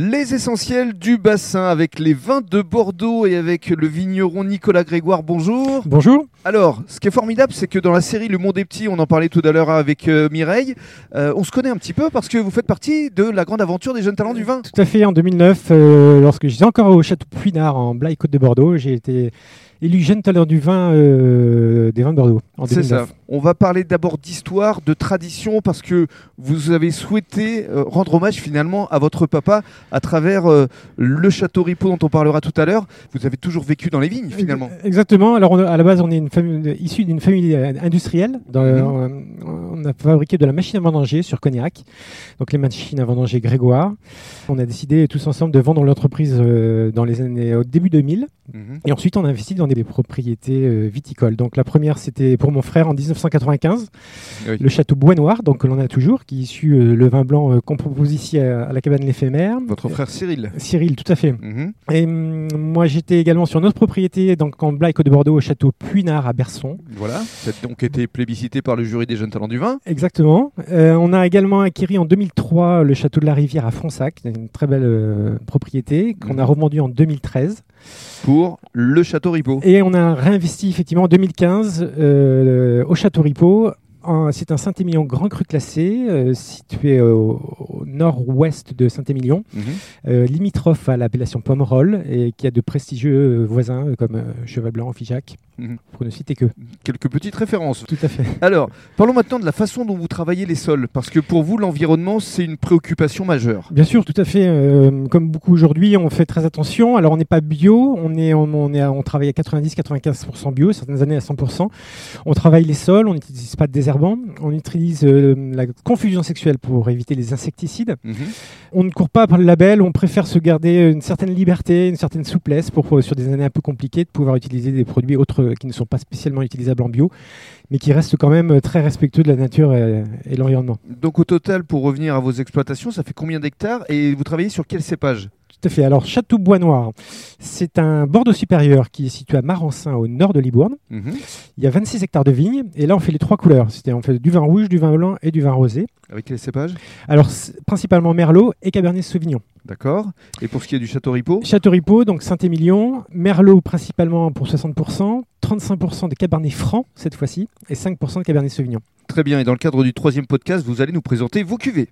Les essentiels du bassin avec les vins de Bordeaux et avec le vigneron Nicolas Grégoire. Bonjour. Bonjour. Alors, ce qui est formidable, c'est que dans la série Le Monde est petit, on en parlait tout à l'heure avec euh, Mireille, euh, on se connaît un petit peu parce que vous faites partie de la grande aventure des jeunes talents du vin. Tout à fait, en 2009, euh, lorsque j'étais encore au château Puinard en Blaye Côte de Bordeaux, j'ai été élu jeune talent du vin euh, des vins de Bordeaux C'est 2009. ça. On va parler d'abord d'histoire, de tradition, parce que vous avez souhaité euh, rendre hommage finalement à votre papa à travers euh, le château Ripaud dont on parlera tout à l'heure. Vous avez toujours vécu dans les vignes finalement. Exactement. Alors, on à la base, on est une famille, issue d'une famille industrielle. Dans- Mhm. on- On a fabriqué de la machine à vendanger sur Cognac, donc les machines à vendanger Grégoire. On a décidé tous ensemble de vendre l'entreprise dans les années au début 2000. Mhm. Et ensuite, on a investi dans des propriétés euh, viticoles. Donc, la première, c'était pour mon frère en 1995, Oui. le château Bois Noir, donc que l'on a toujours, qui est issu euh, le vin blanc euh, qu'on propose ici à, à la cabane l'éphémère. Votre frère Cyril. Cyril, tout à fait. Mhm. Et hum, moi, j'étais également sur notre propriété, donc en Blaye de Bordeaux, au château Puinard à Berson. Voilà, ça a donc été plébiscité par le jury des jeunes talents du vin. Exactement. Euh, on a également acquis en 2003 le château de la Rivière à Fronsac, une très belle euh, propriété qu'on Mhm. a revendu en 2013. Pour le château Ripaud. Et on a réinvesti effectivement en 2015 euh, au Château Ripaud. Un- C'est un Saint-Émilion Grand Cru classé, euh, situé au, au nord-ouest de Saint-Émilion, Mhm. euh, limitrophe à l'appellation Pomerol, et qui a de prestigieux voisins comme Cheval Blanc, Figeac, Mhm. pour ne citer que. Quelques petites références. Tout à fait. Alors, parlons maintenant de la façon dont vous travaillez les sols, parce que pour vous, l'environnement, c'est une préoccupation majeure. Bien sûr, tout à fait. euh, comme beaucoup aujourd'hui, on fait très attention. Alors, on n'est pas bio, on, est, on, on est, on travaille à 90-95% bio, certaines années à 100%. On travaille les sols, on n'utilise pas de désherbant, on utilise euh, la confusion sexuelle pour éviter les insecticides. Mhm. On ne court pas par le label, on préfère se garder une certaine liberté, une certaine souplesse pour, pour, sur des années un peu compliquées, de pouvoir utiliser des produits autres qui ne sont pas spécialement utilisables en bio, mais qui restent quand même très respectueux de la nature et, et de l'environnement. Donc au total, pour revenir à vos exploitations, ça fait combien d'hectares et vous travaillez sur quel cépage? Tout à fait. Alors, Château Bois Noir, c'est un Bordeaux supérieur qui est situé à Marensin, au nord de Libourne. Mhm. Il y a 26 hectares de vignes, et là, on fait les trois couleurs. C'est-à-dire, on fait du vin rouge, du vin blanc et du vin rosé. Avec quel cépage Alors, principalement Merlot et Cabernet Sauvignon. D'accord. Et pour ce qui est du château Ripaud? Château Ripaud, donc Saint-Émilion, Merlot principalement pour 60%, 35% de Cabernet Franc cette fois-ci, et 5% de Cabernet Sauvignon. Très bien. Et dans le cadre du troisième podcast, vous allez nous présenter vos cuvées.